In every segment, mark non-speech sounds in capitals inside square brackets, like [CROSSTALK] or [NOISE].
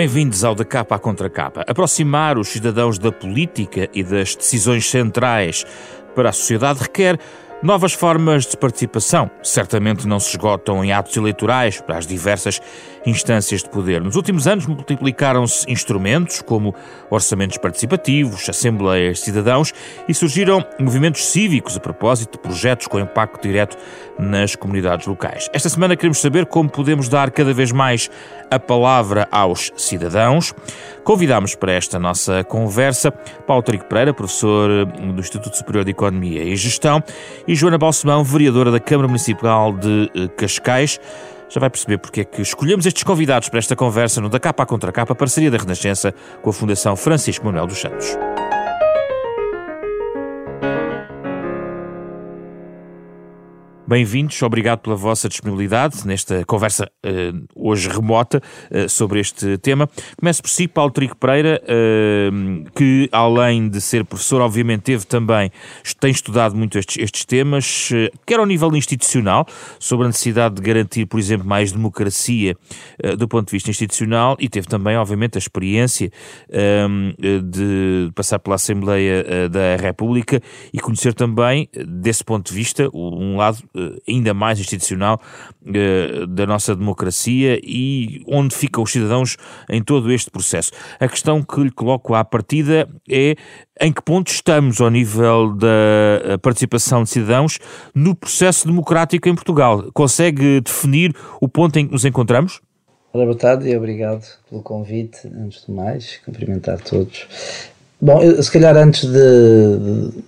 Bem-vindos ao Da Capa à Contra Capa. Aproximar os cidadãos da política e das decisões centrais para a sociedade requer Novas formas de participação certamente não se esgotam em atos eleitorais para as diversas instâncias de poder. Nos últimos anos multiplicaram-se instrumentos como orçamentos participativos, assembleias de cidadãos e surgiram movimentos cívicos a propósito de projetos com impacto direto nas comunidades locais. Esta semana queremos saber como podemos dar cada vez mais a palavra aos cidadãos. Convidamos para esta nossa conversa Paulo Trigo Pereira, professor do Instituto Superior de Economia e Gestão, e Joana Balsemão, vereadora da Câmara Municipal de eh, Cascais. Já vai perceber porque é que escolhemos estes convidados para esta conversa no Da Capa à Contra Capa, parceria da Renascença com a Fundação Francisco Manuel dos Santos. Bem-vindos, obrigado pela vossa disponibilidade nesta conversa uh, hoje remota uh, sobre este tema. Começo por si, Paulo Trigo Pereira, uh, que além de ser professor, obviamente teve também, tem estudado muito estes, estes temas, quer ao nível institucional, sobre a necessidade de garantir, por exemplo, mais democracia do ponto de vista institucional, e teve também, obviamente, a experiência de passar pela Assembleia da República e conhecer também, desse ponto de vista, um lado ainda mais institucional eh, da nossa democracia e onde ficam os cidadãos em todo este processo. A questão que lhe coloco à partida é em que ponto estamos ao nível da eh, participação de cidadãos no processo democrático em Portugal? Consegue definir o ponto em que nos encontramos? Olá, boa tarde e obrigado pelo convite. Antes de mais, cumprimentar todos. Bom, eu, se calhar antes de,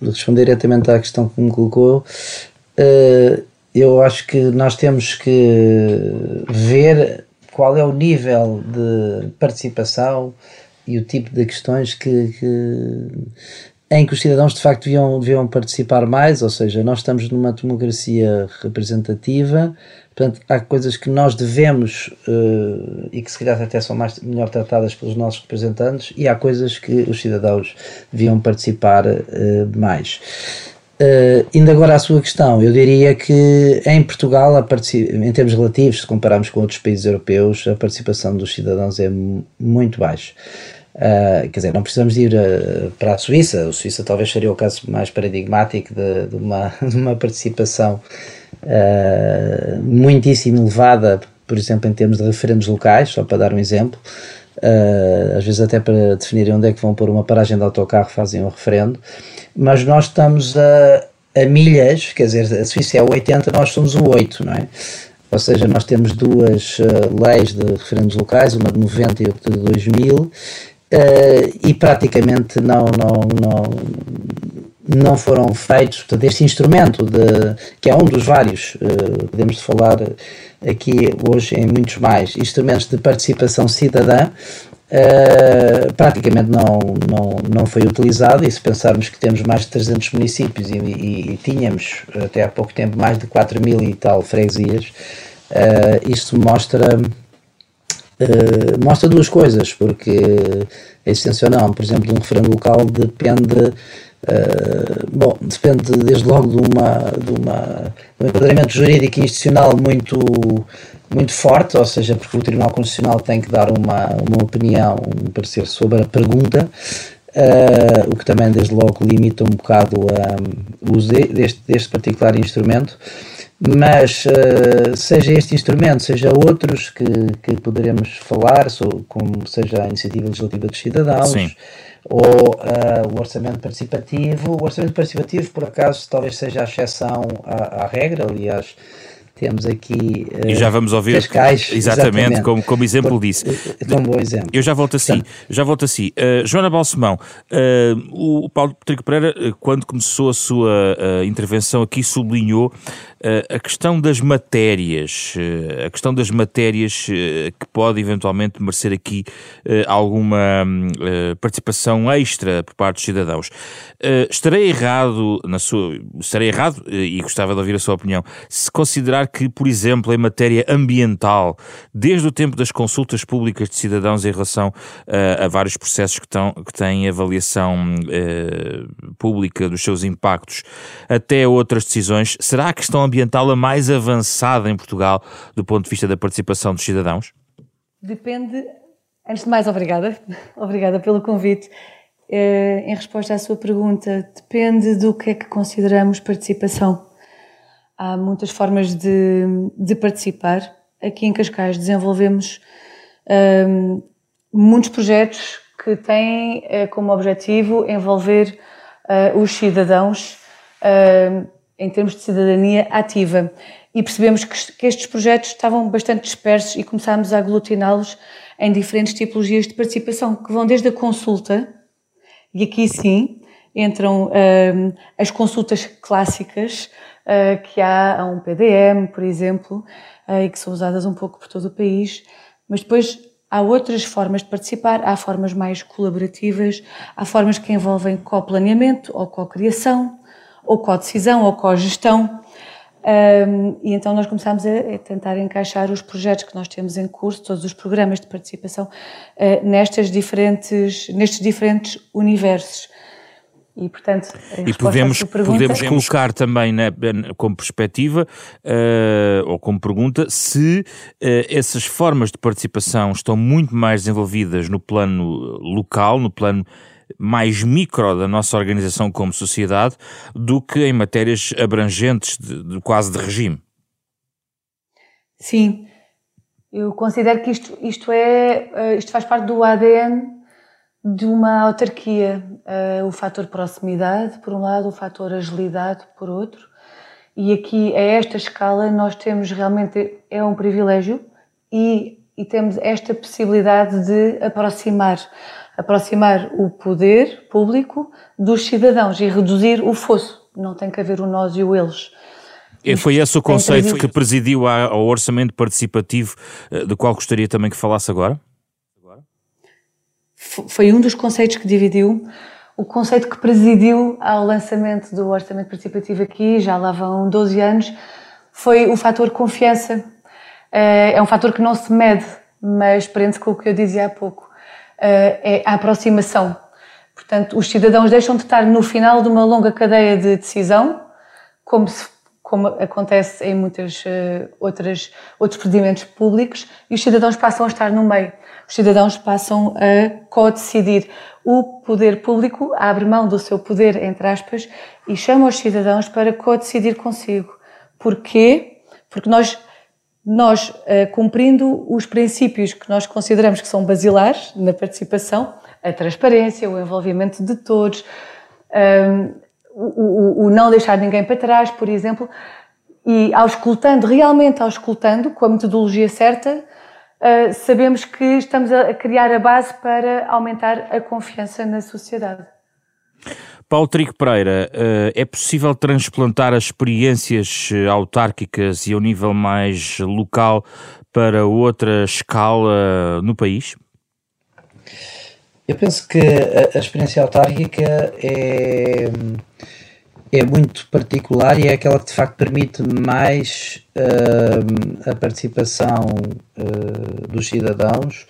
de, responder diretamente à questão que me colocou, eu acho que nós temos que ver qual é o nível de participação e o tipo de questões que, que em que os cidadãos de facto deviam, deviam participar mais, ou seja, nós estamos numa democracia representativa, portanto há coisas que nós devemos uh, e que se calhar até são mais, melhor tratadas pelos nossos representantes e há coisas que os cidadãos deviam participar uh, mais. Uh, indo agora à sua questão, eu diria que em Portugal, em termos relativos, se compararmos com outros países europeus, a participação dos cidadãos é muito baixa. Uh, quer dizer, não precisamos ir uh, para a Suíça, a Suíça talvez seria o caso mais paradigmático de, de, uma, [LAUGHS] de uma, participação muitíssimo elevada, por exemplo, em termos de referendos locais, só para dar um exemplo. Às vezes, até para definirem onde é que vão pôr uma paragem de autocarro, fazem um referendo mas nós estamos a, a milhas, quer dizer, a Suíça é o 80, nós somos o 8, não é? Ou seja, nós temos duas uh, leis de referendos locais, uma de 90 e outra de 2000, uh, eh, e praticamente não, não, não, não foram feitos, portanto, este instrumento, de, que é um dos vários, uh, podemos falar aqui hoje em muitos mais, instrumentos de participação cidadã, Uh, praticamente não, não, não foi utilizado. E se pensarmos que temos mais de 300 municípios e, e, e tínhamos até há pouco tempo mais de 4 mil e tal freguesias, uh, isto mostra, uh, mostra duas coisas, porque a existência ou não, por exemplo, de um referendo local depende Uh, bom, depende desde logo de, uma, de, uma, de um enquadramento jurídico e institucional muito, muito forte, ou seja, porque o Tribunal Constitucional tem que dar uma, uma opinião, um parecer sobre a pergunta, uh, o que também desde logo limita um bocado um, o uso deste, deste particular instrumento. Mas, uh, seja este instrumento, seja outros que, que poderemos falar, como seja a iniciativa legislativa dos cidadãos, Sim ou uh, o orçamento participativo. O orçamento participativo, por acaso, talvez seja a exceção à, à regra, aliás, temos aqui. Uh, e já vamos ouvir. Cascais, [LAUGHS] exatamente, exatamente. Como, como exemplo por, disso. É um bom exemplo. Eu já volto assim. Já volto assim. Uh, Joana Balsemão, uh, o Paulo Patrick Pereira, quando começou a sua intervenção aqui, sublinhou a questão das matérias, a questão das matérias que pode eventualmente merecer aqui alguma participação extra por parte dos cidadãos. Estarei errado na sua, estarei errado e gostava de ouvir a sua opinião, se considerar que, por exemplo, em matéria ambiental, desde o tempo das consultas públicas de cidadãos em relação uh, a vários processos que, tão, que têm avaliação uh, pública dos seus impactos, até outras decisões, será a questão ambiental a mais avançada em Portugal do ponto de vista da participação dos cidadãos? Depende Antes de mais, obrigada. [LAUGHS] Obrigada pelo convite. Eh, em resposta à sua pergunta, depende do que é que consideramos participação. Há muitas formas de, de participar. Aqui em Cascais desenvolvemos um, ehm, muitos projetos que têm uh, como objetivo envolver uh, os cidadãos uh, em termos de cidadania ativa. E percebemos que, que estes projetos estavam bastante dispersos e começámos a aglutiná-los em diferentes tipologias de participação, que vão desde a consulta, e aqui sim entram uh, as consultas clássicas, uh, que há a um PDM, por exemplo, uh, e que são usadas um pouco por todo o país, mas depois há outras formas de participar, há formas mais colaborativas, há formas que envolvem co-planeamento ou co-criação, ou co-decisão ou co-gestão. Um, e então nós começámos a, a, tentar encaixar os projetos que nós temos em curso, todos os programas de participação, uh, nestas diferentes, nestes diferentes universos. E, portanto, e podemos, pergunta, podemos colocar também né, como perspectiva uh, ou como pergunta se uh, essas formas de participação estão muito mais desenvolvidas no plano local, no plano mais micro da nossa organização como sociedade do que em matérias abrangentes de, de quase de regime. Sim, eu considero que isto, isto, é, eh, isto faz parte do ADN de uma autarquia. Uh, o fator proximidade, por um lado, o fator agilidade, por outro. E aqui, a esta escala, nós temos realmente, é um privilégio e, e temos esta possibilidade de aproximar aproximar o poder público dos cidadãos e reduzir o fosso. Não tem que haver o nós e o eles. E foi esse o conceito que presidiu ao orçamento participativo, eh, do qual gostaria também que falasse agora? Foi um dos conceitos que dividiu. O conceito que presidiu ao lançamento do orçamento participativo aqui, já lá vão 12 anos, foi o fator confiança. Eh, é um fator que não se mede, mas prende-se com o que eu dizia há pouco. Eh, é a aproximação. Portanto, os cidadãos deixam de estar no final de uma longa cadeia de decisão, como, se, como acontece em muitas uh, outras outros procedimentos públicos, e os cidadãos passam a estar no meio. Os cidadãos passam a co-decidir. O poder público abre mão do seu poder, entre aspas, e chama os cidadãos para co-decidir consigo. Porquê? Porque nós nós, uh, cumprindo os princípios que nós consideramos que são basilares na participação, a transparência, o envolvimento de todos, ehm, o, não deixar ninguém para trás, por exemplo, e auscultando, realmente auscultando, com a metodologia certa, uh, sabemos que estamos a criar a base para aumentar a confiança na sociedade. Paulo Trigo Pereira, eh, é possível transplantar as experiências eh, autárquicas e ao nível mais local para outra escala no país? Eu penso que a, experiência autárquica é, é muito particular e é aquela que de facto permite mais uh, a participação uh, dos cidadãos.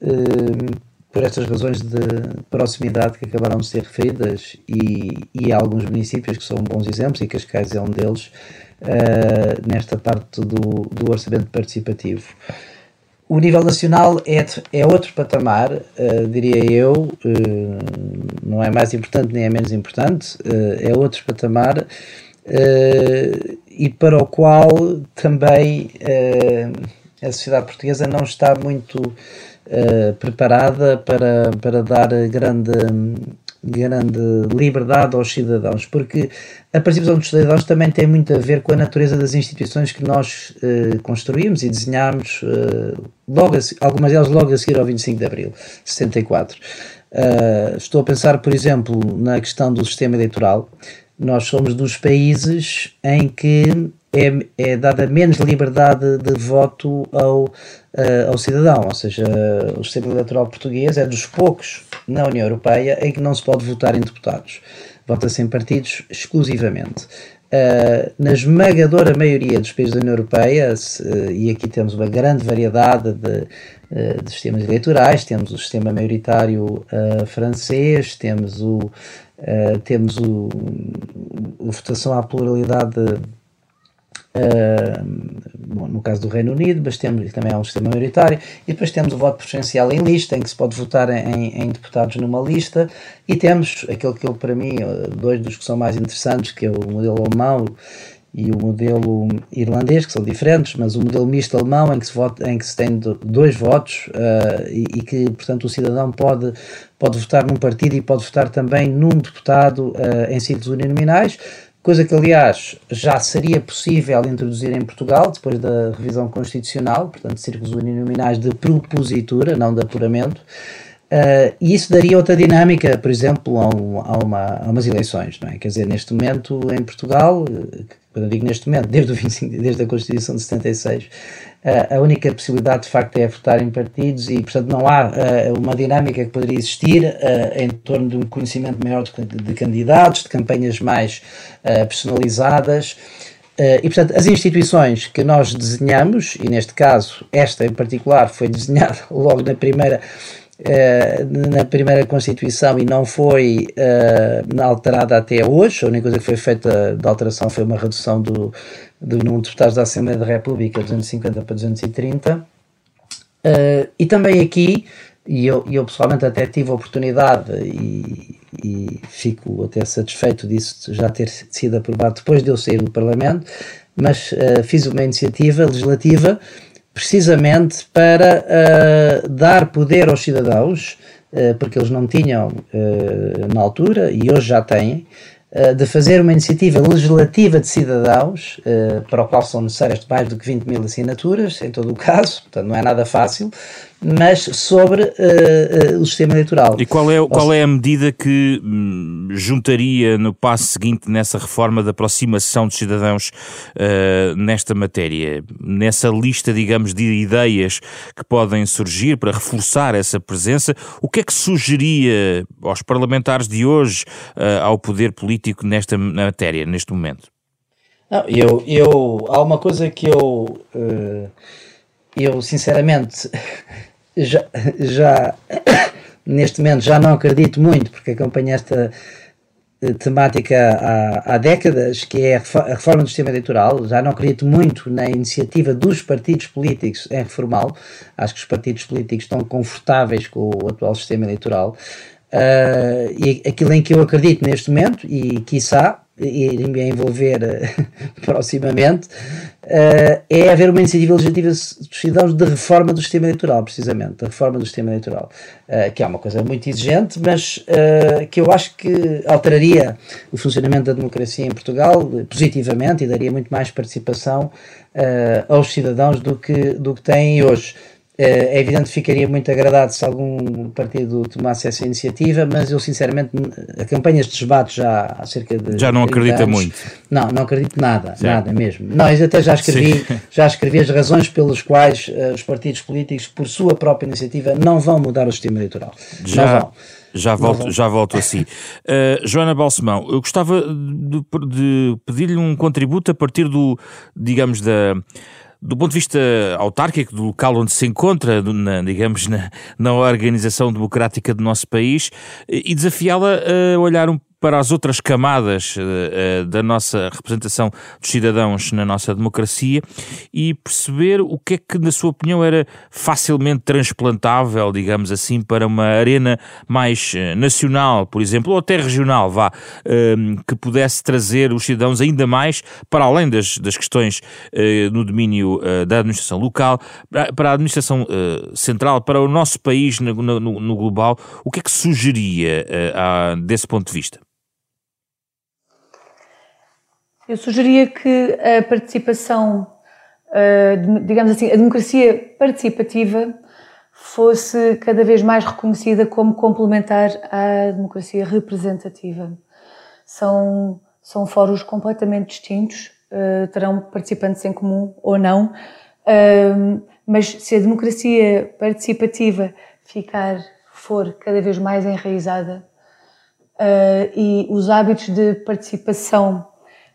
Uh, por estas razões de proximidade que acabaram de ser referidas e, e há alguns municípios que são bons exemplos e Cascais é um deles uh, nesta parte do, do orçamento participativo. O nível nacional é, é outro patamar, uh, diria eu, uh, não é mais importante nem é menos importante, é outro patamar e para o qual também a sociedade portuguesa não está muito uh, preparada para, para dar grande, grande liberdade aos cidadãos, porque a participação dos cidadãos também tem muito a ver com a natureza das instituições que nós uh, construímos e desenhámos, uh, logo a, algumas delas logo a seguir ao 25 de Abril, 64. Uh, estou a pensar, por exemplo, na questão do sistema eleitoral. Nós somos dos países em que é, é dada menos liberdade de voto ao, uh, ao cidadão, ou seja, o sistema eleitoral português é dos poucos na União Europeia em que não se pode votar em deputados. Vota-se em partidos exclusivamente. Uh, na esmagadora maioria dos países da União Europeia, se, uh, e aqui temos uma grande variedade de, uh, de sistemas eleitorais, temos o sistema maioritário francês, temos o, temos o, a votação à pluralidade bom, no caso do Reino Unido, mas temos, também há um sistema maioritário, e depois temos o voto preferencial em lista, em que se pode votar em, em deputados numa lista, e temos aquele que eu, para mim, dois dos que são mais interessantes, que é o modelo alemão e o modelo irlandês, que são diferentes, mas o modelo misto alemão, em que se, vota, em que se tem dois votos uh, e, e, que, portanto, o cidadão pode, pode votar num partido e pode votar também num deputado uh, em círculos uninominais, coisa que, aliás, já seria possível introduzir em Portugal, depois da revisão constitucional, portanto, círculos uninominais de propositura, não de apuramento, Uh, e isso daria outra dinâmica, por exemplo, a, um, a, uma, a umas eleições, não é? Quer dizer, neste momento em Portugal, eh, quando eu digo neste momento, desde, o 25, desde a Constituição de 76, uh, a única possibilidade de facto é votar em partidos e, portanto, não há uh, uma dinâmica que poderia existir em torno de um conhecimento maior de, de candidatos, de campanhas mais personalizadas. e, portanto, as instituições que nós desenhamos, e neste caso, esta em particular foi desenhada [LAUGHS] logo na primeira Uh, na primeira Constituição e não foi uh, alterada até hoje. A única coisa que foi feita de alteração foi uma redução do, do número de deputados da Assembleia da República, 250 para 230. Uh, eh, e também aqui, e eu, eu pessoalmente até tive a oportunidade e, e fico até satisfeito disso já ter sido aprovado depois de eu sair do Parlamento, mas fiz uma iniciativa legislativa precisamente para uh, dar poder aos cidadãos, uh, porque eles não tinham uh, na altura e hoje já têm, de fazer uma iniciativa legislativa de cidadãos, para o qual são necessárias mais do que 20 mil assinaturas, em todo o [LAUGHS] caso, portanto não é nada fácil, mas sobre uh, uh, o sistema eleitoral. E qual é, qual é a medida que hum, juntaria no passo seguinte nessa reforma de aproximação dos cidadãos uh, nesta matéria? Nessa lista, digamos, de ideias que podem surgir para reforçar essa presença, o que é que sugeria aos parlamentares de hoje, ao poder político nesta matéria, neste momento? Não, eu, eu, há uma coisa que eu, eu sinceramente já, já [COUGHS] neste momento já não acredito muito, porque acompanho esta eh, temática há, há décadas, que é a reforma do sistema eleitoral. Já não acredito muito na iniciativa dos partidos políticos em reformá-lo. Acho que os partidos políticos estão confortáveis com o atual sistema eleitoral. Uh, e aquilo em que eu acredito neste momento, e quiçá irem envolver uh, [LAUGHS] proximamente, uh, é haver uma iniciativa legislativa dos cidadãos de reforma do sistema eleitoral, precisamente, da reforma do sistema eleitoral, uh, que é uma coisa muito exigente, mas que eu acho que alteraria o funcionamento da democracia em Portugal positivamente e daria muito mais participação aos cidadãos do que, do que têm hoje. É evidente que ficaria muito agradado se algum partido tomasse essa iniciativa, mas eu sinceramente, a campanhas de debates já há cerca de. Já não acredita anos, muito. Não, não acredito nada, certo. nada mesmo. Eu até já escrevi, [LAUGHS] já escrevi as razões pelas quais uh, os partidos políticos, por sua própria iniciativa, não vão mudar o sistema eleitoral. Já. Não vão. Já volto, já volto a si. Uh, Joana Balsemão, eu gostava de, de pedir-lhe um contributo a partir do, digamos, da do ponto de vista autárquico, do local onde se encontra, na, digamos, na, na organização democrática do nosso país, e desafiá-la a olhar um para as outras camadas uh, da nossa representação dos cidadãos na nossa democracia e perceber o que é que, na sua opinião, era facilmente transplantável, digamos assim, para uma arena mais uh, nacional, por exemplo, ou até regional, vá, uh, que pudesse trazer os cidadãos ainda mais para além das, das questões no domínio da administração local, para a administração central, para o nosso país no, no, no, global. O que é que sugeria desse ponto de vista? Eu sugeria que a participação, digamos assim, a democracia participativa fosse cada vez mais reconhecida como complementar à democracia representativa. São, são fóruns completamente distintos, eh, terão participantes em comum ou não, mas se a democracia participativa ficar, for cada vez mais enraizada eh, e os hábitos de participação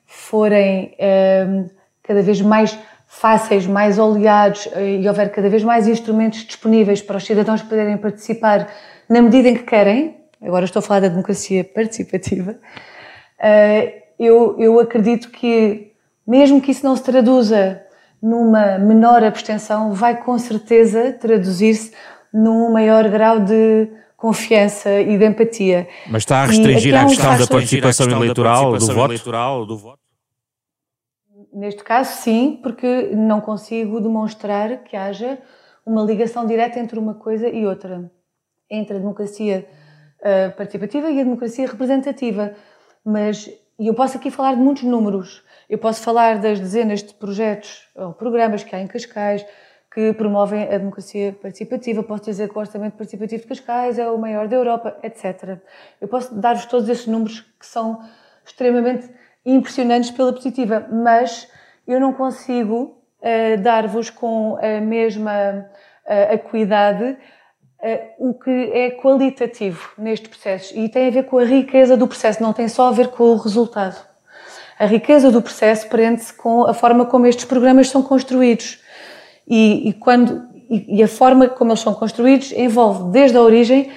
forem um, ehm, cada vez mais fáceis, mais oleados eh, e houver cada vez mais instrumentos disponíveis para os cidadãos poderem participar na medida em que querem, agora estou a falar da democracia participativa, uh, eu, eu acredito que mesmo que isso não se traduza numa menor abstenção, vai com certeza traduzir-se num maior grau de confiança e de empatia. Mas está a restringir a questão da participação eleitoral, do voto? do voto? Neste caso, sim, porque não consigo demonstrar que haja uma ligação direta entre uma coisa e outra, entre a democracia uh, participativa e a democracia representativa. Mas eu posso aqui falar de muitos números. Eu posso falar das dezenas de projetos ou programas que há em Cascais que promovem a democracia participativa. Posso dizer que o Orçamento Participativo de Cascais é o maior da Europa, etc. Eu posso dar-vos todos esses números que são extremamente impressionantes pela positiva, mas eu não consigo uh, dar-vos com a mesma uh, acuidade uh, o que é qualitativo neste processo e tem a ver com a riqueza do processo, não tem só a ver com o resultado. A riqueza do processo prende-se com a forma como estes programas são construídos e, e quando e, e a forma como eles são construídos envolve desde a origem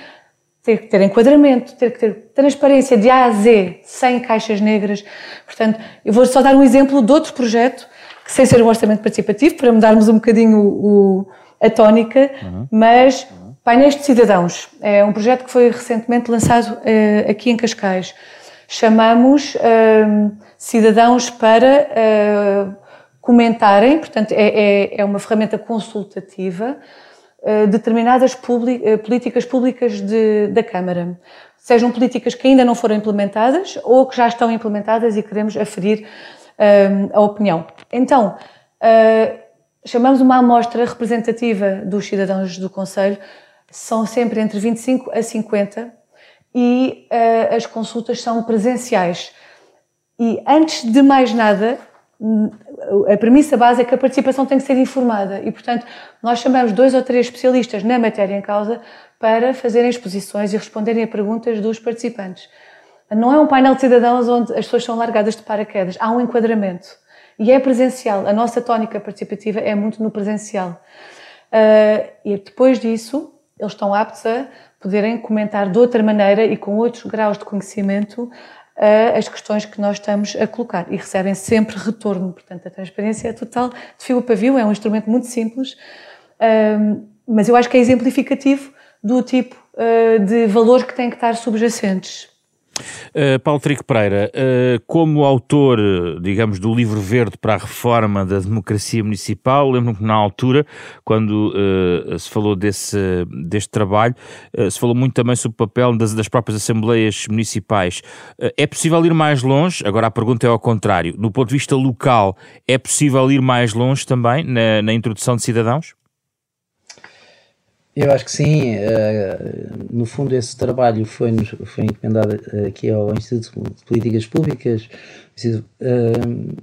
ter que ter enquadramento, ter que ter transparência de A a Z, sem caixas negras. Portanto, eu vou só dar um exemplo de outro projeto, que sem ser um orçamento participativo, para mudarmos um bocadinho o, a tónica, uhum. mas Painéis de Cidadãos. É um projeto que foi recentemente lançado uh, aqui em Cascais. Chamamos uh, cidadãos para uh, comentarem, portanto, é, é, é uma ferramenta consultativa eh, determinadas eh, políticas públicas de, da Câmara. Sejam políticas que ainda não foram implementadas ou que já estão implementadas e queremos aferir uh, a opinião. Então, uh, chamamos uma amostra representativa dos cidadãos do Conselho, são sempre entre 25 a 50 e as consultas são presenciais. E antes de mais nada, a premissa base é que a participação tem que ser informada e, portanto, nós chamamos dois ou três especialistas na matéria em causa para fazerem exposições e responderem a perguntas dos participantes. Não é um painel de cidadãos onde as pessoas são largadas de paraquedas, há um enquadramento. E é presencial. A nossa tónica participativa é muito no presencial. Uh, e depois disso, eles estão aptos a poderem comentar de outra maneira e com outros graus de conhecimento as questões que nós estamos a colocar e recebem sempre retorno. Portanto, a transparência é total, de fio a pavio, é um instrumento muito simples, mas eu acho que é exemplificativo do tipo ah, de valores que têm que estar subjacentes. Uh, Paulo Trico Pereira, uh, como autor, digamos, do livro verde para a reforma da democracia municipal, lembro-me que na altura, quando uh, se falou desse, deste trabalho, se falou muito também sobre o papel das, das próprias assembleias municipais. é possível ir mais longe? Agora a pergunta é ao contrário. Do ponto de vista local, é possível ir mais longe também na, na introdução de cidadãos? Eu acho que sim. Uh, no fundo, esse trabalho foi, foi encomendado aqui ao Instituto de Políticas Públicas, uh,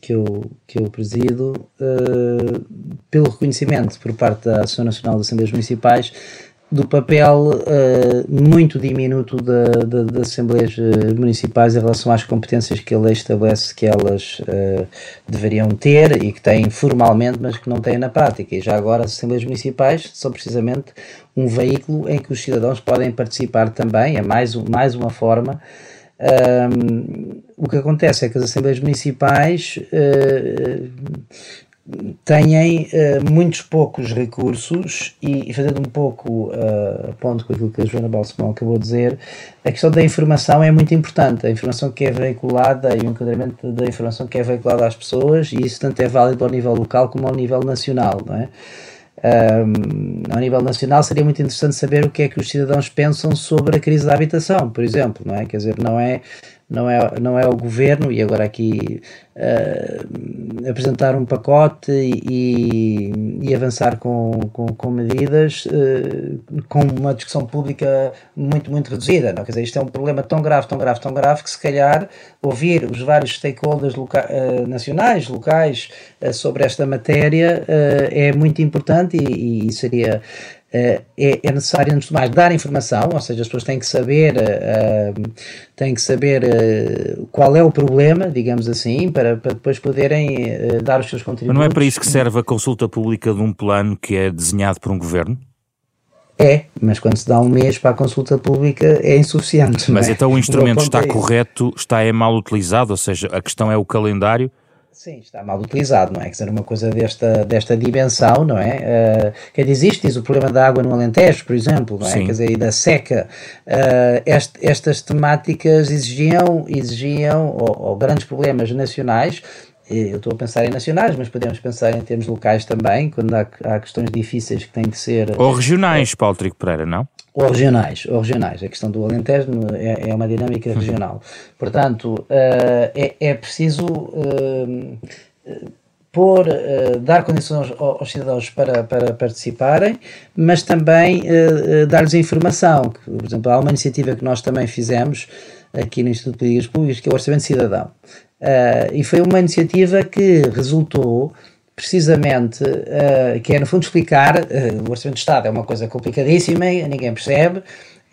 que, eu, que eu presido, uh, pelo reconhecimento por parte da Associação Nacional de Assembleias Municipais do papel uh, muito diminuto das Assembleias eh, Municipais em relação às competências que a lei estabelece que elas uh, deveriam ter e que têm formalmente, mas que não têm na prática. E já agora as Assembleias Municipais são precisamente um veículo em que os cidadãos podem participar também, é mais, mais uma forma. Um, o que acontece é que as Assembleias Municipais uh, têm uh, muitos poucos recursos e, e, fazendo um pouco uh, ponto com aquilo que a Joana Balsemão acabou de dizer, a questão da informação é muito importante. A informação que é veiculada e o enquadramento da informação que é veiculada às pessoas, e isso tanto é válido ao nível local como ao nível nacional, não é? Um, ao nível nacional seria muito interessante saber o que é que os cidadãos pensam sobre a crise da habitação, por exemplo, não é? Quer dizer, não é não é, não é o governo, e agora aqui uh, apresentar um pacote e, e avançar com, com, com medidas uh, com uma discussão pública muito, muito reduzida. Não? Quer dizer, isto é um problema tão grave, tão grave, tão grave que se calhar ouvir os vários stakeholders loca uh, nacionais, locais, sobre esta matéria é muito importante e, e seria é, é, necessário, antes de mais, dar informação, ou seja, as pessoas têm que saber, uh, têm que saber uh, qual é o problema, digamos assim, para, para depois poderem uh, dar os seus contributos. Mas não é para isso que serve a consulta pública de um plano que é desenhado por um governo? É, mas quando se dá um mês para a consulta pública é insuficiente. Mas é? então o instrumento está correto, está é mal utilizado, ou seja, a questão é o calendário? Sim, está mal utilizado, não é? Quer dizer, uma coisa desta, desta dimensão, não é? Uh, que existe, diz o problema da água no Alentejo, por exemplo, não é? Sim. Quer dizer, e da seca. Uh, este, estas temáticas exigiam, exigiam ou, ou grandes problemas nacionais eu estou a pensar em nacionais, mas podemos pensar em termos locais também, quando há, há questões difíceis que têm que ser. Ou regionais, Paulo Trigo Pereira, não? Ou regionais, ou regionais. A questão do Alentejo é, é uma dinâmica uhum. regional. Portanto, uh, é, é preciso uh, pôr, uh, dar condições aos, aos, cidadãos para, para participarem, mas também dar-lhes informação. Por exemplo, há uma iniciativa que nós também fizemos aqui no Instituto de Políticas Públicas, que é o Orçamento Cidadão. E foi uma iniciativa que resultou precisamente, uh, que é no fundo explicar, uh, o Orçamento de Estado é uma coisa complicadíssima, ninguém percebe,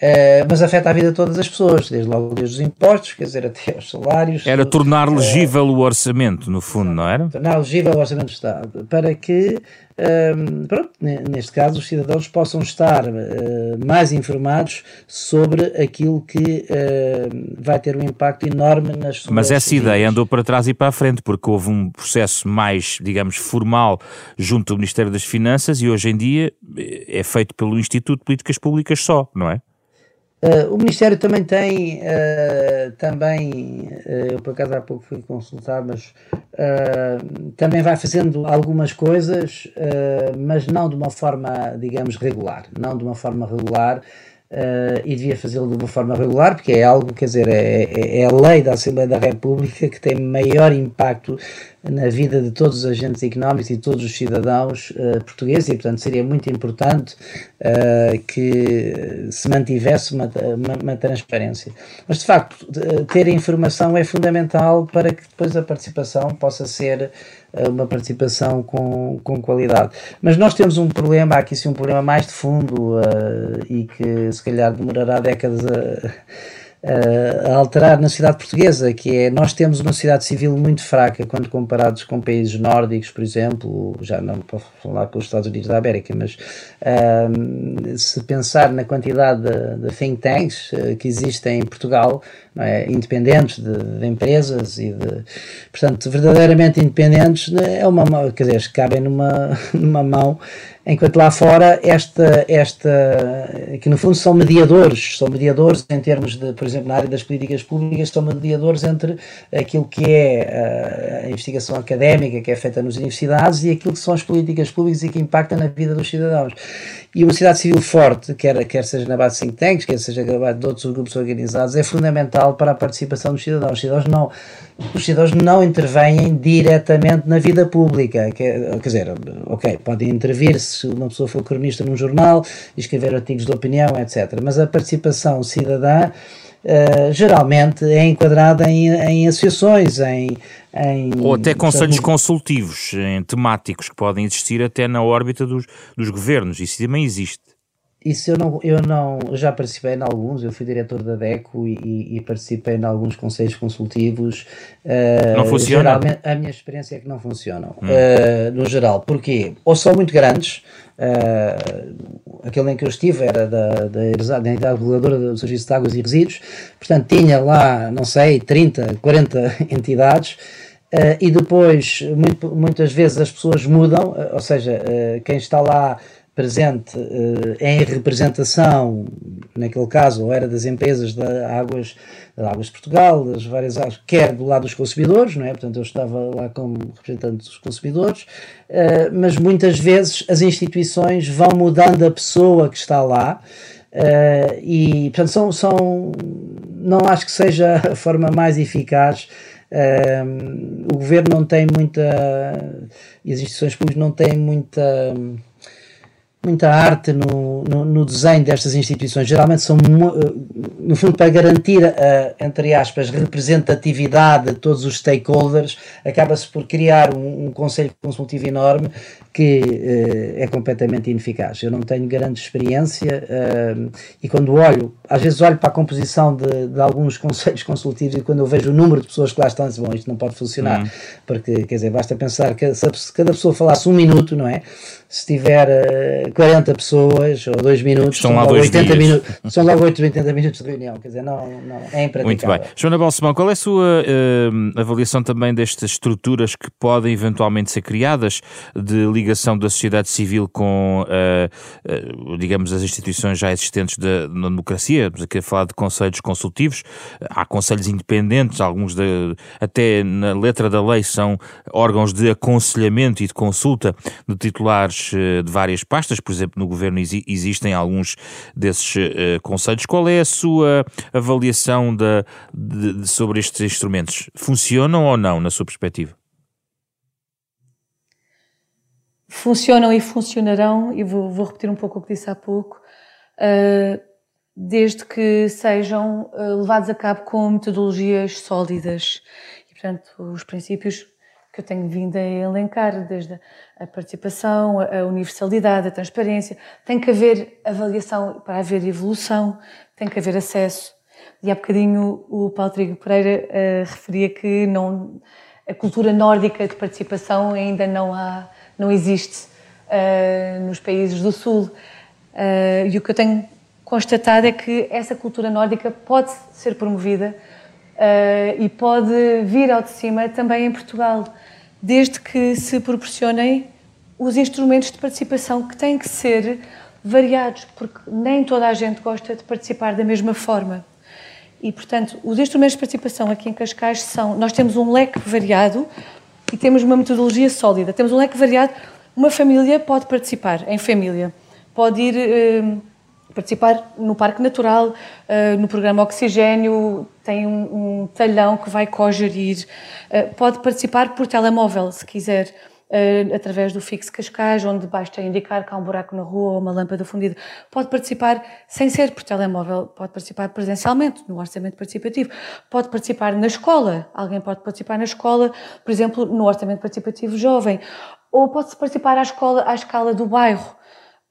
Uh, mas afeta a vida de todas as pessoas, desde logo desde os impostos, quer dizer, até os salários. Era tornar legível uh, o orçamento, no fundo, não era? Tornar legível o orçamento do Estado, para que, uh, pronto, neste caso, os cidadãos possam estar mais informados sobre aquilo que vai ter um impacto enorme nas suas Mas essa vidas. ideia andou para trás e para a frente, porque houve um processo mais, digamos, formal junto do Ministério das Finanças e hoje em dia é feito pelo Instituto de Políticas Públicas só, não é? Uh, o Ministério também tem, uh, também, uh, eu por acaso há pouco fui consultar, mas também vai fazendo algumas coisas, mas não de uma forma, digamos, regular, não de uma forma regular, Uh, e devia fazê-lo de uma forma regular, porque é algo, quer dizer, é, é, é, a lei da Assembleia da República que tem maior impacto na vida de todos os agentes económicos e todos os cidadãos uh, portugueses, e portanto seria muito importante uh, que se mantivesse uma, uma, uma, transparência. Mas de facto, ter informação é fundamental para que depois a participação possa ser uma participação com, com qualidade. Mas nós temos um problema, aqui sim um problema mais de fundo uh, e que se calhar demorará décadas a a alterar na sociedade portuguesa, que é nós temos uma sociedade civil muito fraca quando comparados com países nórdicos, por exemplo, já não posso falar com os Estados Unidos da América, mas se pensar na quantidade de, de think tanks uh, que existem em Portugal, é? independentes de, de, empresas e de, portanto, verdadeiramente independentes, é uma quer dizer, cabem numa, [LAUGHS] numa mão enquanto lá fora esta, esta que no fundo são mediadores, são mediadores em termos de, por exemplo, na área das políticas públicas, são mediadores entre aquilo que é a investigação académica que é feita nas universidades e aquilo que são as políticas públicas e que impactam na vida dos cidadãos. E uma sociedade civil forte, quer, quer seja na base de think tanks, quer seja na base de outros grupos organizados, é fundamental para a participação dos cidadãos. Os cidadãos não, os cidadãos não intervêm diretamente na vida pública. Quer, quer dizer, ok, podem intervir se uma pessoa for cronista num jornal, escrever artigos de opinião, etc. Mas a participação cidadã Uh, geralmente é enquadrada em, em associações, em, em, Ou até conselhos consultivos em, temáticos que podem existir até na órbita dos, dos governos, isso também existe. Isso eu não, eu não já participei em alguns, eu fui diretor da DECO e, e participei em alguns conselhos consultivos. Uh, não funciona? A minha experiência é que não funcionam, hum. uh, no geral. Porquê? Ou são muito grandes, uh, aquele em que eu estive era da, da, da entidade reguladora do Serviço de Águas e Resíduos, portanto tinha lá, não sei, 30, 40 [LAUGHS] entidades. Uh, e depois, muito, muitas vezes as pessoas mudam, ou seja, quem está lá presente em representação, naquele caso, ou era das empresas da Águas, da Águas de Portugal, das várias águas, quer do lado dos consumidores, não é? Portanto, eu estava lá como representante dos consumidores, mas muitas vezes as instituições vão mudando a pessoa que está lá. e, portanto, são, são, não acho que seja [LAUGHS] a forma mais eficaz o governo não tem muita. e as instituições públicas não têm muita muita arte no, no, no, desenho destas instituições. Geralmente são, eh, no fundo, para garantir a, entre aspas, representatividade de todos os stakeholders, acaba-se por criar um, um conselho consultivo enorme que uh, é completamente ineficaz. Eu não tenho grande experiência uh, e quando olho, às vezes olho para a composição de, de, alguns [LAUGHS] conselhos consultivos e quando eu vejo o número de pessoas que lá estão, bom, isto não pode funcionar, uhum. porque, quer dizer, basta pensar que se cada pessoa falasse um minuto, não é? Se tiver 40 pessoas ou 2 minutos, Estão lá 80 dias. minutos, [LAUGHS] são logo 8, 80 minutos de reunião, quer dizer, não, não é impraticável. Muito bem. Joana Balsemão, qual é a sua uh, avaliação também destas estruturas que podem eventualmente ser criadas de ligação da sociedade civil com, uh, digamos, as instituições já existentes da, na democracia? Estamos aqui a falar de conselhos consultivos, há conselhos independentes, alguns de, até na letra da lei são órgãos de aconselhamento e de consulta de titulares uh, de várias pastas, por exemplo, no governo existem alguns desses uh, conselhos. Qual é a sua avaliação de, de, sobre estes instrumentos? Funcionam ou não, na sua perspectiva? Funcionam e funcionarão, e vou, vou repetir um pouco o que disse há pouco, uh, desde que sejam levados a cabo com metodologias sólidas. E, portanto, os princípios que eu tenho vindo a elencar, desde a participação, a universalidade, a transparência. Tem que haver avaliação para haver evolução, tem que haver acesso. E há bocadinho o Paulo Trigo Pereira uh, referia que não, a cultura nórdica de participação ainda não, há, não existe uh, nos países do Sul. Uh, e o que eu tenho constatado é que essa cultura nórdica pode ser promovida uh, e pode vir ao de cima também em Portugal, desde que se proporcionem os instrumentos de participação que têm que ser variados, porque nem toda a gente gosta de participar da mesma forma. E, portanto, os instrumentos de participação aqui em Cascais são. Nós temos um leque variado e temos uma metodologia sólida. Temos um leque variado. Uma família pode participar em família, pode ir. Uh, participar no Parque Natural, uh, no programa Oxigênio, tem um, um talhão que vai co-gerir. Uh, pode participar por telemóvel, se quiser, uh, através do Fixo Cascais, onde basta indicar que há um buraco na rua ou uma lâmpada fundida. Pode participar sem ser por telemóvel, pode participar presencialmente, no orçamento participativo. Pode participar na escola, alguém pode participar na escola, por exemplo, no orçamento participativo jovem. Ou pode participar à, escola, à escala do bairro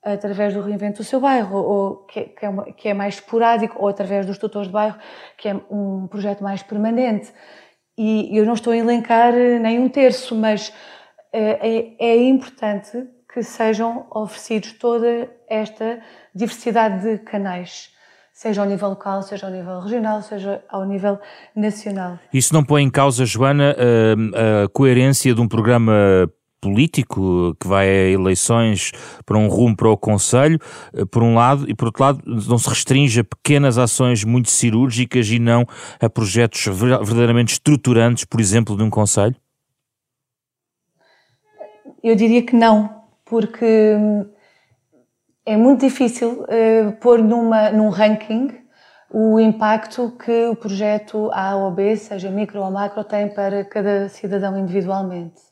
através do reinvento do seu bairro, ou que, que, é uma, que, é mais esporádico, ou através dos tutores de bairro, que é um projeto mais permanente. E eu não estou a elencar eh, nem um terço, mas é, é, importante que sejam oferecidos toda esta diversidade de canais seja ao nível local, seja ao nível regional, seja ao nível nacional. Isso não põe em causa, Joana, a, a coerência de um programa político que vai a eleições para um rumo para o Conselho, eh, por um lado, e por outro lado, não se restringe a pequenas ações muito cirúrgicas e não a projetos verdadeiramente estruturantes, por exemplo, de um Conselho? Eu diria que não, porque hum, é muito difícil uh, pôr numa, num ranking o impacto que o projeto A ou B, seja micro ou macro, tem para cada cidadão individualmente.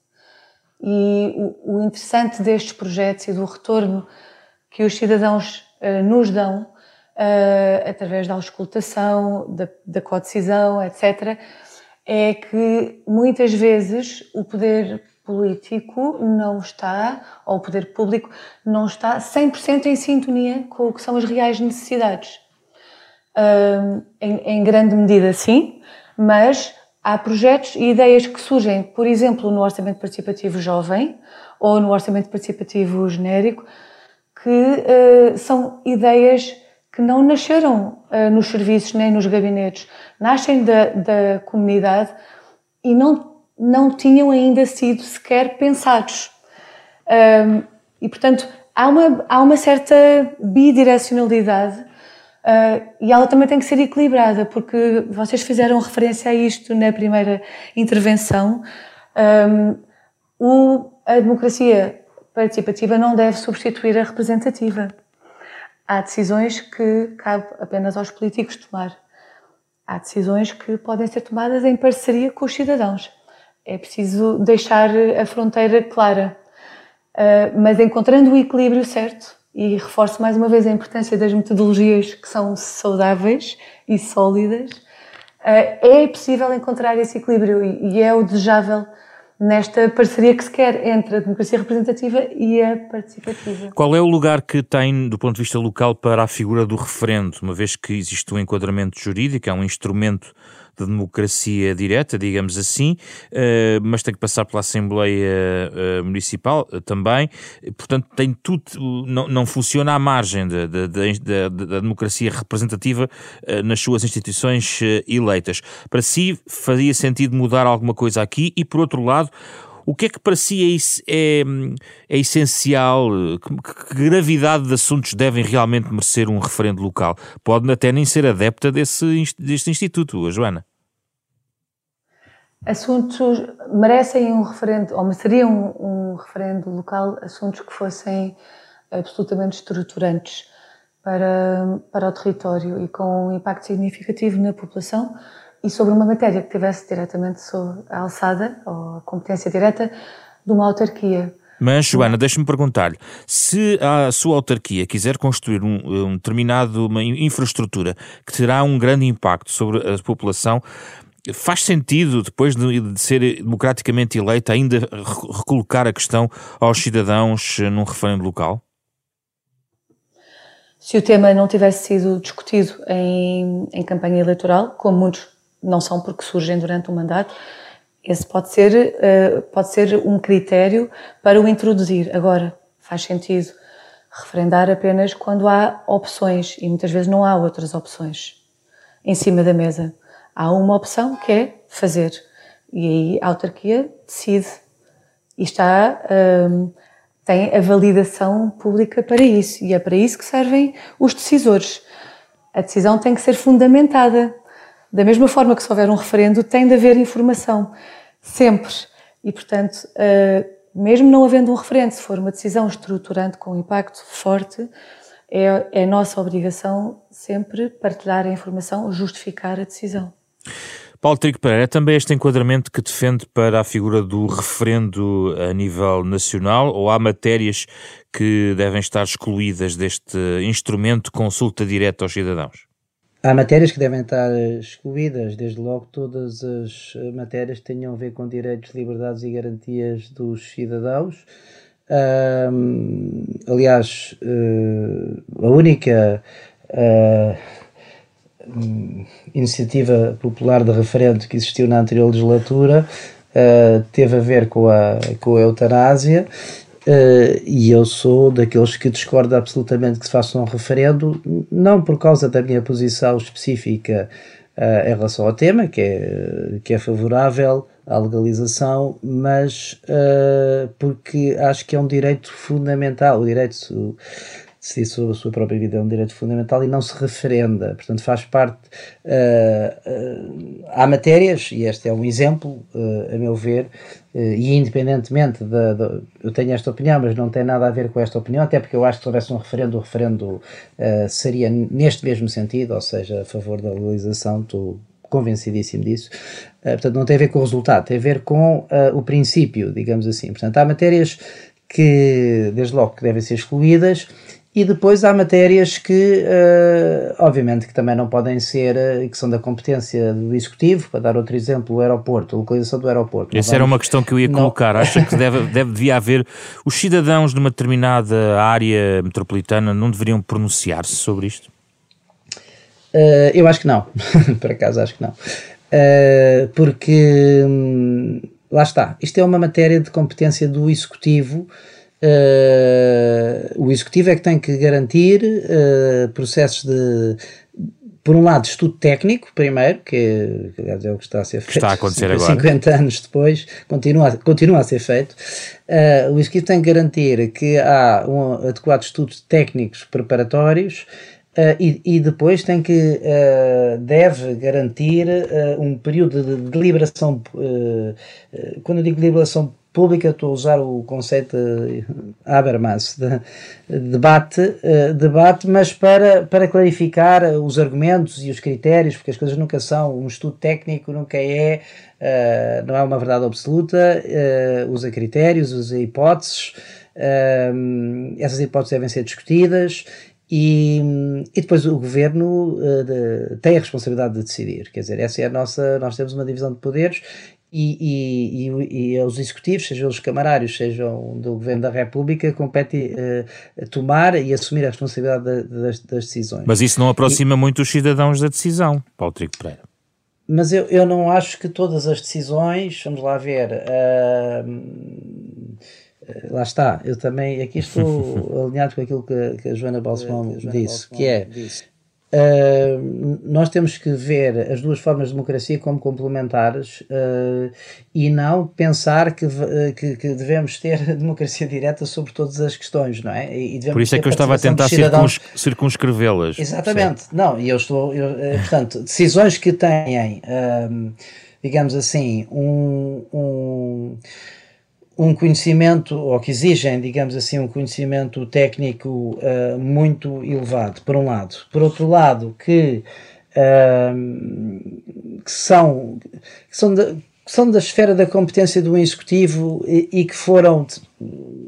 E o, o interessante destes projetos e do retorno que os cidadãos uh, nos dão, uh, através da auscultação, da, da codecisão, etc., é que muitas vezes o poder político não está, ou o poder público não está 100% em sintonia com o que são as reais necessidades. Em, em grande medida, sim, mas há projetos e ideias que surgem, por exemplo, no Orçamento Participativo Jovem ou no Orçamento Participativo Genérico, que uh, são ideias que não nasceram uh, nos serviços nem nos gabinetes, nascem da, da comunidade e não, não tinham ainda sido sequer pensados. E, portanto, há uma, há uma certa bidirecionalidade Uh, e ela também tem que ser equilibrada, porque vocês fizeram referência a isto na primeira intervenção. Um, o, a democracia participativa não deve substituir a representativa. Há decisões que cabe apenas aos políticos tomar. Há decisões que podem ser tomadas em parceria com os cidadãos. É preciso deixar a fronteira clara. Uh, mas encontrando o equilíbrio certo, e reforço mais uma vez a importância das metodologias que são saudáveis e sólidas. Eh, é possível encontrar esse equilíbrio e é o desejável nesta parceria que se quer entre a democracia representativa e a participativa. Qual é o lugar que tem, do ponto de vista local, para a figura do referendo, uma vez que existe um enquadramento jurídico, é um instrumento de democracia direta, digamos assim, uh, mas tem que passar pela Assembleia uh, Municipal também, portanto tem tudo, não, não funciona à margem da, da democracia representativa nas suas instituições eleitas. Para si, fazia sentido mudar alguma coisa aqui e, por outro lado, o que é que para si é, é, é essencial? Que, que, gravidade de assuntos devem realmente merecer um referendo local? Pode até nem ser adepta desse, deste instituto, a Joana. Assuntos merecem um referendo, ou mereceriam um, um referendo local, assuntos que fossem absolutamente estruturantes para, para o território e com um impacto significativo na população e sobre uma matéria que tivesse diretamente sobre a alçada ou a competência direta de uma autarquia. Mas, Joana, deixe-me perguntar-lhe: se a sua autarquia quiser construir um, um determinado, uma infraestrutura que terá um grande impacto sobre a população, faz sentido, depois de, ser democraticamente eleita, ainda recolocar a questão aos cidadãos num referendo local? Se o tema não tivesse sido discutido em, em campanha eleitoral, como muitos não são porque surgem durante o mandato. Esse pode ser, uh, pode ser um critério para o introduzir. Agora, faz sentido referendar apenas quando há opções e muitas vezes não há outras opções em cima da mesa. Há uma opção que é fazer e aí a autarquia decide e está um, tem a validação pública para isso e é para isso que servem os decisores. A decisão tem que ser fundamentada da mesma forma que se houver um referendo, tem de haver informação, sempre. E, portanto, eh, mesmo não havendo um referendo, se for uma decisão estruturante com um impacto forte, é, é nossa obrigação sempre partilhar a informação, justificar a decisão. Paulo Trigo Pereira, é também este enquadramento que defende para a figura do referendo a nível nacional ou há matérias que devem estar excluídas deste instrumento de consulta direta aos cidadãos? Há matérias que devem estar excluídas, desde logo todas as matérias que tenham a ver com direitos, liberdades e garantias dos cidadãos. Um, aliás, uh, a única uh, iniciativa popular de referendo que existiu na anterior legislatura uh, teve a ver com a, com a eutanásia Uh, e eu sou daqueles que discordo absolutamente que se faça um referendo, não por causa da minha posição específica uh, em relação ao tema, que é, que é favorável à legalização, mas uh, porque acho que é um direito fundamental, o direito decidir sobre a sua própria vida é um direito fundamental e não se referenda. Portanto, faz parte. Uh, uh, há matérias, e este é um exemplo, uh, a meu ver, e independentemente da. Eu tenho esta opinião, mas não tem nada a ver com esta opinião, até porque eu acho que se houvesse um referendo, o referendo seria neste mesmo sentido, ou seja, a favor da legalização. Estou convencidíssimo disso. portanto, não tem a ver com o resultado, tem a ver com o princípio, digamos assim. Portanto, há matérias que, desde logo, que devem ser excluídas e depois há matérias que, uh, obviamente, que também não podem ser, uh, que são da competência do Executivo, para dar outro exemplo, o aeroporto, a localização do aeroporto. Essa era uma questão que eu ia colocar. Não... [LAUGHS] Acha que deve, deve, devia haver, os cidadãos de uma determinada área metropolitana não deveriam pronunciar-se sobre isto? Uh, eu acho que não, [LAUGHS] por acaso acho que não. porque, hum, lá está, isto é uma matéria de competência do Executivo, Uh, o executivo é que tem que garantir uh, processos de, por um lado, estudo técnico, primeiro, que, que é o que está a ser feito. Está a acontecer 50 agora. 50 anos depois, continua, continua a ser feito. Uh, o executivo tem que garantir que há um, adequados estudos técnicos preparatórios. Uh, e, e, depois tem que uh, deve garantir uh, um período de deliberação quando eu digo deliberação pública, estou a usar o conceito Habermas, de, debate, uh, debate, mas para, para clarificar os argumentos e os critérios, porque as coisas nunca são, um estudo técnico nunca é, uh, não é uma verdade absoluta, uh, usa critérios, usa hipóteses, essas hipóteses devem ser discutidas e, e, depois o governo uh, de, tem a responsabilidade de decidir. Quer dizer, essa é a nossa. Nós temos uma divisão de poderes e, e, e, aos executivos, sejam os camarários, sejam do Governo da República, compete uh, tomar e assumir a responsabilidade das, das, decisões. Mas isso não aproxima e, muito os cidadãos da decisão, Paulo Trigo Pereira. mas eu, eu não acho que todas as decisões, vamos lá ver, uh, lá está, eu também, aqui estou [LAUGHS] alinhado com aquilo que, que a Joana Balsemão disse, que é Uh, nós temos que ver as duas formas de democracia como complementares uh, e não pensar que, que, que, devemos ter [LAUGHS] democracia direta sobre todas as questões, não é? E Por isso é que eu estava a tentar circuns, circunscrevê-las. Exatamente, certo. não, e eu estou, eu, portanto, decisões que têm, digamos assim, um, um um conhecimento, ou que exigem, digamos assim, um conhecimento técnico uh, muito elevado, por um lado. Por outro lado, que, uh, que são, que são, de, que são da esfera da competência do executivo e, e que foram,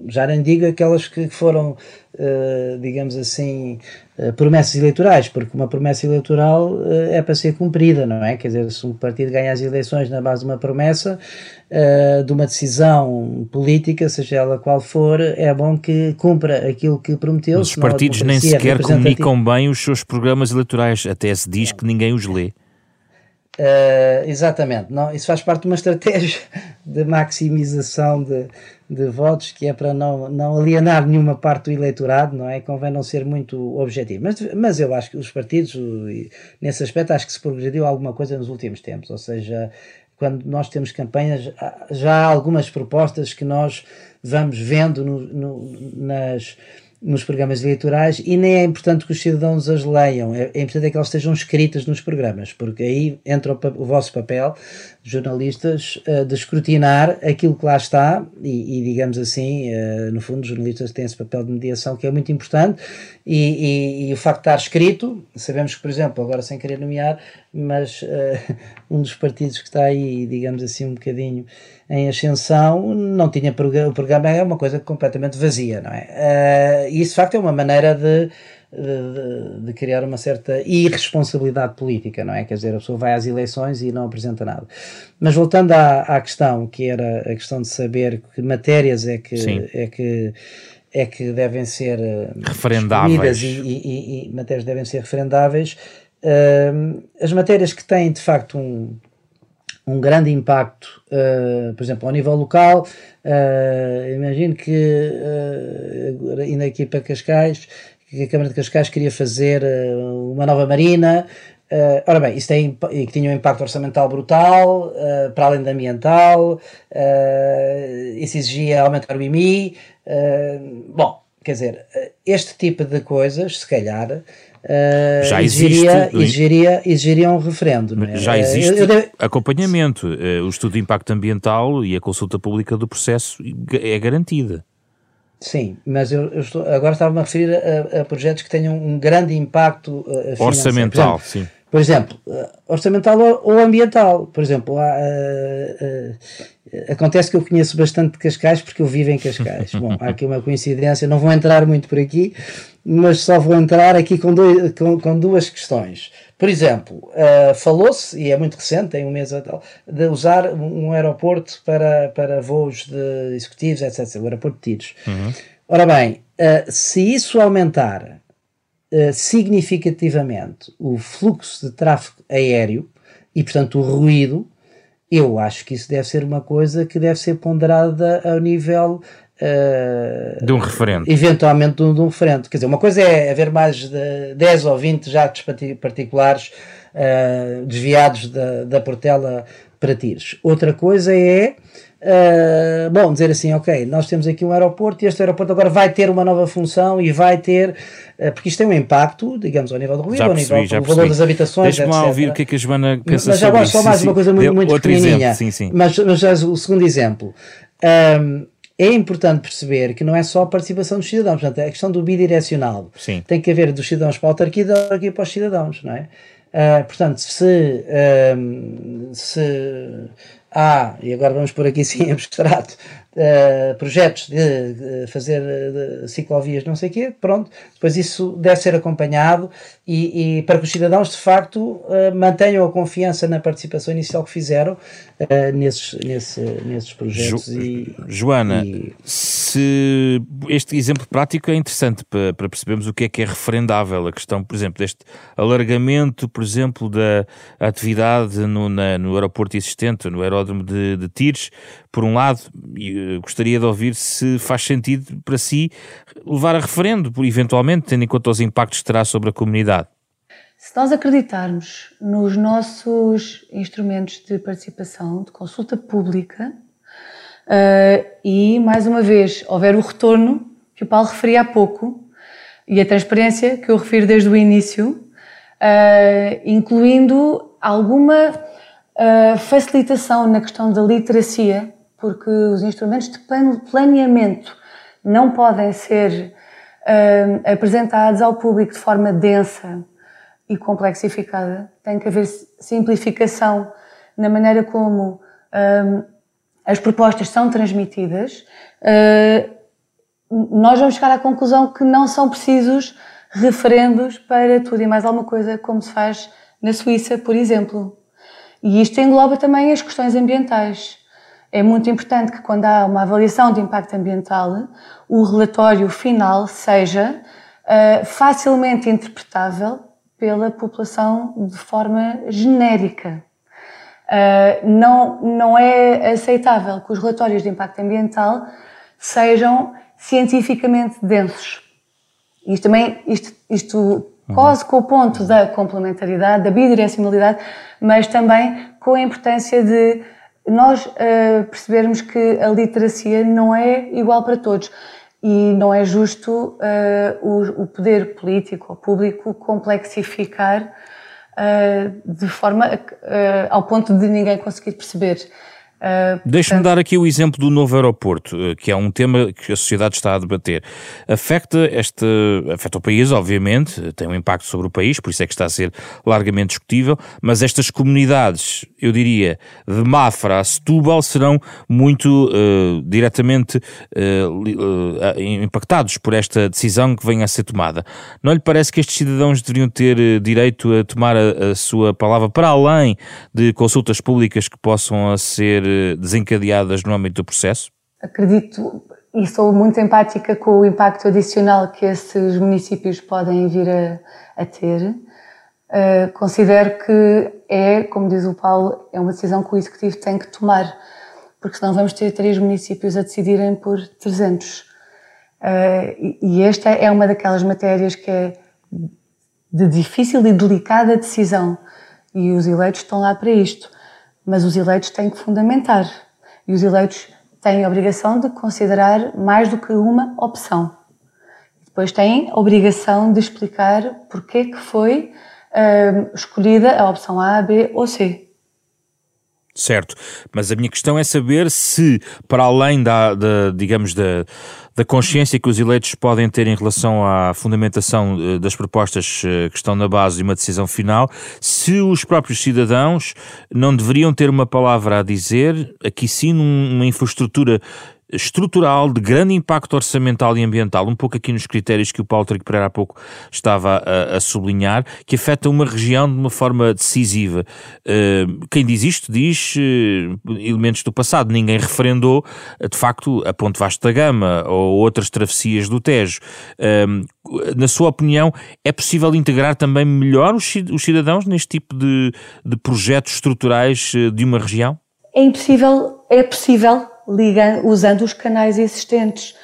já nem digo aquelas que foram, uh, digamos assim, uh, promessas eleitorais, porque uma promessa eleitoral uh, é para ser cumprida, não é? Quer dizer, se um partido ganha as eleições na base de uma promessa, de uma decisão política, seja ela qual for, é bom que cumpra aquilo que prometeu. Os partidos nem sequer comunicam bem os seus programas eleitorais, até se diz que ninguém os lê. Uh, exatamente, não, isso faz parte de uma estratégia [LAUGHS] de maximização de, de votos que é para não, não alienar nenhuma parte do eleitorado, não é? Convém não ser muito objetivo. Mas, mas eu acho que os partidos, nesse aspecto, acho que se progrediu alguma coisa nos últimos tempos, ou seja, quando nós temos campanhas, já há algumas propostas que nós vamos vendo no, no, nas nos programas eleitorais e nem é importante que os cidadãos as leiam, é, é importante é que elas estejam escritas nos programas, porque aí entra o, o vosso papel, jornalistas, uh, de escrutinar aquilo que lá está e, e digamos assim, uh, no fundo, os jornalistas têm esse papel de mediação que é muito importante e, e, e, o facto de estar escrito, sabemos que, por exemplo, agora sem querer nomear, mas uh, [LAUGHS] um dos partidos que está aí, digamos assim, um bocadinho em ascensão, não tinha programa, o programa é uma coisa completamente vazia, não é? E isso de facto é uma maneira de, de, de, criar uma certa irresponsabilidade política, não é? Quer dizer, a pessoa vai às eleições e não apresenta nada. Mas voltando à, à questão, que era a questão de saber que matérias é que, é que é que devem ser eh, referendáveis e, e, e, matérias devem ser referendáveis. Uh, as matérias que têm de facto um, um grande impacto, uh, por exemplo, ao nível local. Uh, imagino que, uh, indo aqui para Cascais, que a Câmara de Cascais queria fazer uh, uma nova marina. Uh, ora bem, isso tem, que tinha um impacto orçamental brutal, uh, para além da ambiental, isso exigia aumentar o IMI. bom, quer dizer, este tipo de coisas, se calhar, Uh, já exigiria, exigiria, exigiria um referendo. É? Já existe eu, eu acompanhamento. Uh, o estudo de impacto ambiental e a consulta pública do processo é garantida. Sim, mas eu, eu estou, agora estava-me a referir a, a, projetos que tenham um grande impacto uh, orçamental. Sim. Por exemplo, orçamental ou, ou ambiental. Por exemplo, há, acontece que eu conheço bastante de Cascais porque eu vivo em Cascais. Bom, há aqui uma coincidência, não vou entrar muito por aqui, mas só vou entrar aqui com, dois, com, com duas questões. Por exemplo, uh, falou-se, e é muito recente, tem um mês de usar um aeroporto para, para voos de executivos, etc. O aeroporto de Tiros. Uhum. Ora bem, uh, se isso aumentar uh, significativamente o fluxo de tráfego aéreo e, portanto, o ruído, eu acho que isso deve ser uma coisa que deve ser ponderada ao nível Uh, de um referente. Eventualmente de um, de um, referente. Quer dizer, uma coisa é haver mais de 10 ou 20 jatos particulares uh, desviados da, da Portela para tiros. Outra coisa é, uh, bom, dizer assim, ok, nós temos aqui um aeroporto e este aeroporto agora vai ter uma nova função e vai ter, porque isto tem um impacto, digamos, ao nível do ruído, ao nível do valor das habitações, Deixa-me lá ouvir o que é que a Joana pensa mas já sobre isso. Só mais sim, uma coisa muito, muito pequenininha. Exemplo, sim, sim. Mas, mas já o segundo exemplo. Um, é importante perceber que não é só a participação dos cidadãos, portanto, é a questão do bidirecional. Sim. Tem que haver dos cidadãos para a autarquia e da autarquia para os cidadãos, não é? Uh, portanto, se, uh, se há, e agora vamos por aqui sim [LAUGHS] abstrato, uh, projetos de, fazer ciclovias, não sei o quê, pronto, depois isso deve ser acompanhado e, e para que os cidadãos de facto uh, mantenham a confiança na participação inicial que fizeram uh, nesses, nesse, nesses projetos. Jo e, Joana, e... se este exemplo prático é interessante para, para percebermos o que é que é referendável, a questão, por exemplo, deste alargamento, por exemplo, da atividade no, na, no aeroporto existente, no aeródromo de, de Tires, por um lado, e gostaria de ouvir se faz sentido para si levar a referendo, eventualmente, tendo em conta os impactos que terá sobre a comunidade. Se nós acreditarmos nos nossos instrumentos de participação, de consulta pública, uh, e, mais uma vez, houver o retorno que o Paulo referia há pouco, e a transparência que eu refiro desde o início, uh, incluindo alguma facilitação na questão da literacia, porque os instrumentos de planeamento não podem ser uh, apresentados ao público de forma densa e complexificada. Tem que haver simplificação na maneira como um, as propostas são transmitidas. Uh, nós vamos chegar à conclusão que não são precisos referendos para tudo e mais alguma coisa, como se faz na Suíça, por exemplo. E isto engloba também as questões ambientais. É muito importante que, quando há uma avaliação de impacto ambiental, o relatório final seja uh, facilmente interpretável pela população de forma genérica. Uh, não, não é aceitável que os relatórios de impacto ambiental sejam cientificamente densos. Isto também, isto, isto uhum. quase com o ponto da complementaridade, da bidirecionalidade, mas também com a importância de nós uh, percebermos que a literacia não é igual para todos e não é justo uh, o, o, poder político ou público complexificar uh, de forma ao ponto de ninguém conseguir perceber. Uh, Deixe-me dar aqui o exemplo do novo aeroporto, uh, que é um tema que a sociedade está a debater. Afeta, este, afeta o país, obviamente, tem um impacto sobre o país, por isso é que está a ser largamente discutível, mas estas comunidades, eu diria, de Mafra a Setúbal, serão muito uh, diretamente impactados por esta decisão que venha a ser tomada. Não lhe parece que estes cidadãos deveriam ter direito a tomar a, a sua palavra para além de consultas públicas que possam ser desencadeadas no âmbito do processo? Acredito e sou muito empática com o impacto adicional que esses municípios podem vir a, a ter. Uh, considero que é, como diz o Paulo, é uma decisão que o Executivo tem que tomar, porque senão vamos ter três municípios a decidirem por 300. Uh, e, e esta é uma daquelas matérias que é de difícil e delicada decisão, e os eleitos estão lá para isto mas os eleitos têm que fundamentar e os eleitos têm a obrigação de considerar mais do que uma opção. Depois têm a obrigação de explicar porque que foi uh, escolhida a opção A, B ou C. Certo, mas a minha questão é saber se, para além da, da digamos, da, da consciência que os eleitos podem ter em relação à fundamentação eh, das propostas eh, que estão na base de uma decisão final, se os próprios cidadãos não deveriam ter uma palavra a dizer, aqui sim, numa infraestrutura estrutural de grande impacto orçamental e ambiental, um pouco aqui nos critérios que o Paulo Trigo Pereira há pouco estava a, a, sublinhar, que afeta uma região de uma forma decisiva. Uh, quem diz isto diz uh, elementos do passado. Ninguém referendou, de facto, a Ponte Vasco da Gama ou outras travessias do Tejo. Uh, na sua opinião, é possível integrar também melhor os, os cidadãos neste tipo de, de projetos estruturais de uma região? É impossível, é possível ligando, usando os canais existentes.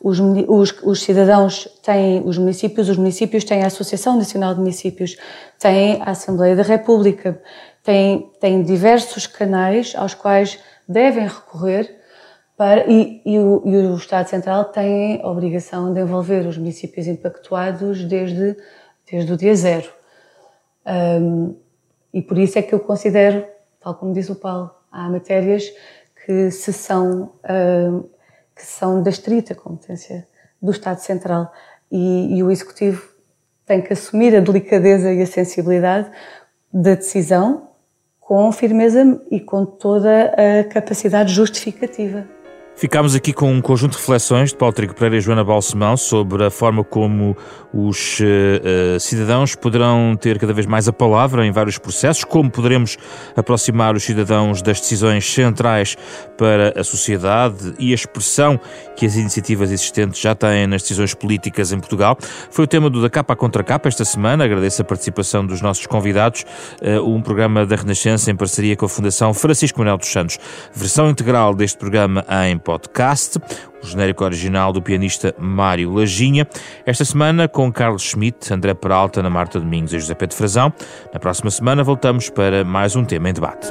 Os, os, os, cidadãos têm os municípios, os municípios têm a Associação Nacional de Municípios, têm a Assembleia da República, têm, têm diversos canais aos quais devem recorrer para, e, e, o, e o Estado Central tem a obrigação de envolver os municípios impactuados desde, desde o dia zero. Um, e por isso é que eu considero, tal como diz o Paulo, há matérias que se são, uh, que são da estrita competência do Estado Central e, e, o Executivo tem que assumir a delicadeza e a sensibilidade da decisão com firmeza e com toda a capacidade justificativa. Ficámos aqui com um conjunto de reflexões de Paulo Trigo Pereira e Joana Balsemão sobre a forma como os uh, cidadãos poderão ter cada vez mais a palavra em vários processos, como poderemos aproximar os cidadãos das decisões centrais para a sociedade e a expressão que as iniciativas existentes já têm nas decisões políticas em Portugal. Foi o tema do Da Capa Contra Capa esta semana. Agradeço a participação dos nossos convidados. Uh, um programa da Renascença em parceria com a Fundação Francisco Manuel dos Santos. Versão integral deste programa em podcast, o genérico original do pianista Mário Lajinha. Esta semana com Carlos Schmidt, André Peralta, Ana Marta Domingos e José Pedro Frazão. Na próxima semana voltamos para mais um tema em debate.